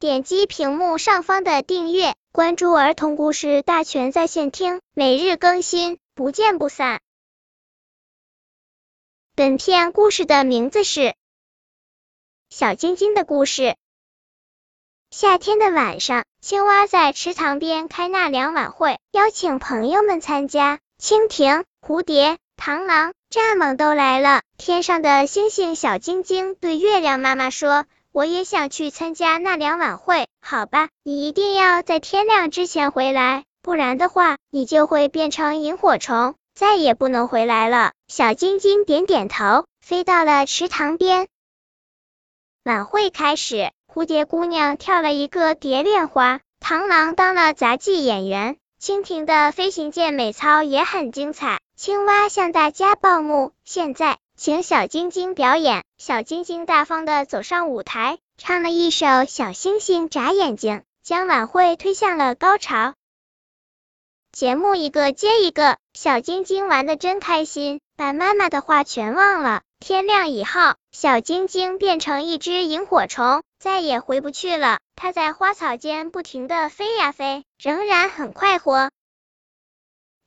点击屏幕上方的订阅，关注儿童故事大全在线听，每日更新，不见不散。本片故事的名字是《小晶晶的故事》。夏天的晚上，青蛙在池塘边开纳凉晚会，邀请朋友们参加。蜻蜓、蝴蝶、螳螂、蚱蜢都来了。天上的星星小晶晶对月亮妈妈说：“我也想去参加纳凉晚会。”好吧，你一定要在天亮之前回来，不然的话，你就会变成萤火虫，再也不能回来了。小晶晶点点头，飞到了池塘边。晚会开始。蝴蝶姑娘跳了一个蝶恋花，螳螂当了杂技演员，蜻蜓的飞行健美操也很精彩。青蛙向大家报幕，现在请小晶晶表演。小晶晶大方的走上舞台，唱了一首《小星星眨眼睛》，将晚会推向了高潮。节目一个接一个，小晶晶玩的真开心，把妈妈的话全忘了。天亮以后，小晶晶变成一只萤火虫，再也回不去了。它在花草间不停的飞呀飞，仍然很快活。